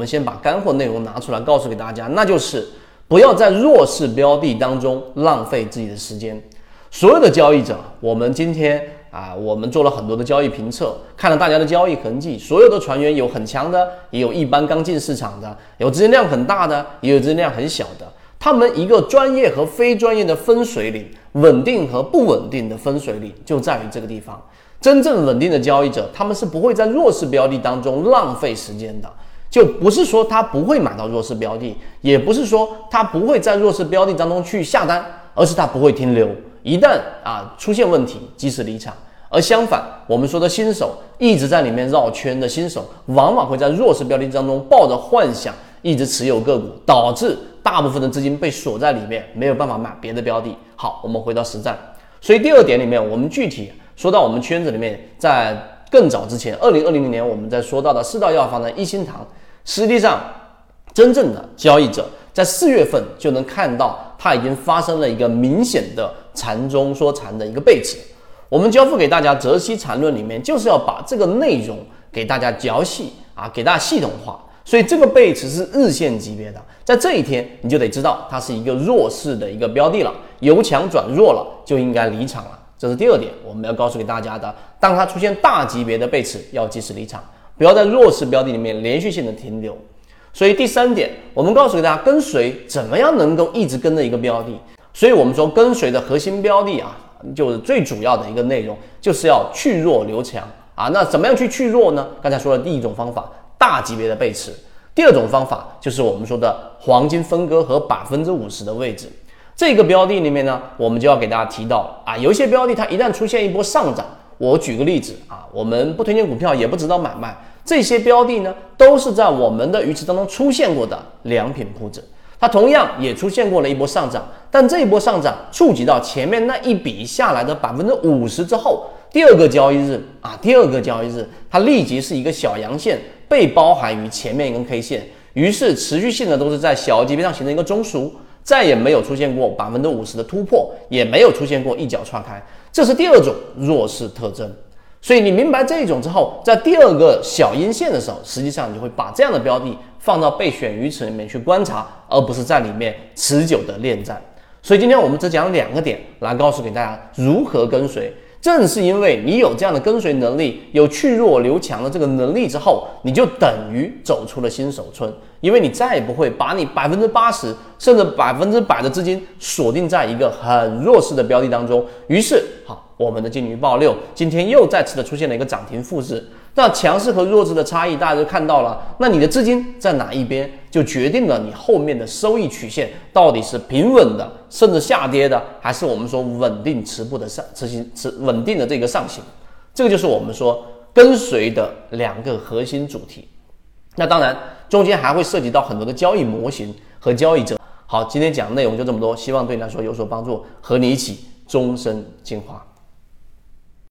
我们先把干货内容拿出来告诉给大家，那就是不要在弱势标的当中浪费自己的时间。所有的交易者，我们今天啊，我们做了很多的交易评测，看了大家的交易痕迹，所有的船员有很强的，也有一般刚进市场的，有资金量很大的，也有资金量很小的。他们一个专业和非专业的分水岭，稳定和不稳定的分水岭就在于这个地方。真正稳定的交易者，他们是不会在弱势标的当中浪费时间的。就不是说他不会买到弱势标的，也不是说他不会在弱势标的当中去下单，而是他不会停留。一旦啊出现问题，及时离场。而相反，我们说的新手一直在里面绕圈的新手，往往会在弱势标的当中抱着幻想，一直持有个股，导致大部分的资金被锁在里面，没有办法买别的标的。好，我们回到实战。所以第二点里面，我们具体说到我们圈子里面，在更早之前，二零二零年我们在说到的四道药房的一心堂。实际上，真正的交易者在四月份就能看到，它已经发生了一个明显的禅中说禅的一个背驰。我们交付给大家《泽西禅论》里面，就是要把这个内容给大家嚼细啊，给大家系统化。所以这个背驰是日线级别的，在这一天你就得知道它是一个弱势的一个标的了，由强转弱了，就应该离场了。这是第二点，我们要告诉给大家的。当它出现大级别的背驰，要及时离场。不要在弱势标的里面连续性的停留，所以第三点，我们告诉给大家，跟随怎么样能够一直跟着一个标的。所以我们说跟随的核心标的啊，就是最主要的一个内容，就是要去弱留强啊。那怎么样去去弱呢？刚才说的第一种方法，大级别的背驰；第二种方法就是我们说的黄金分割和百分之五十的位置。这个标的里面呢，我们就要给大家提到啊，有一些标的它一旦出现一波上涨，我举个例子啊，我们不推荐股票，也不指导买卖。这些标的呢，都是在我们的鱼池当中出现过的良品铺子，它同样也出现过了一波上涨，但这一波上涨触及到前面那一笔下来的百分之五十之后，第二个交易日啊，第二个交易日它立即是一个小阳线被包含于前面一根 K 线，于是持续性的都是在小级别上形成一个中枢，再也没有出现过百分之五十的突破，也没有出现过一脚踹开，这是第二种弱势特征。所以你明白这一种之后，在第二个小阴线的时候，实际上你会把这样的标的放到备选鱼池里面去观察，而不是在里面持久的恋战。所以今天我们只讲两个点来告诉给大家如何跟随。正是因为你有这样的跟随能力，有去弱留强的这个能力之后，你就等于走出了新手村，因为你再也不会把你百分之八十甚至百分之百的资金锁定在一个很弱势的标的当中。于是，好。我们的金鱼报六今天又再次的出现了一个涨停复制，那强势和弱势的差异大家都看到了，那你的资金在哪一边，就决定了你后面的收益曲线到底是平稳的，甚至下跌的，还是我们说稳定持步的上持行持稳定的这个上行，这个就是我们说跟随的两个核心主题。那当然中间还会涉及到很多的交易模型和交易者。好，今天讲的内容就这么多，希望对你来说有所帮助，和你一起终身进化。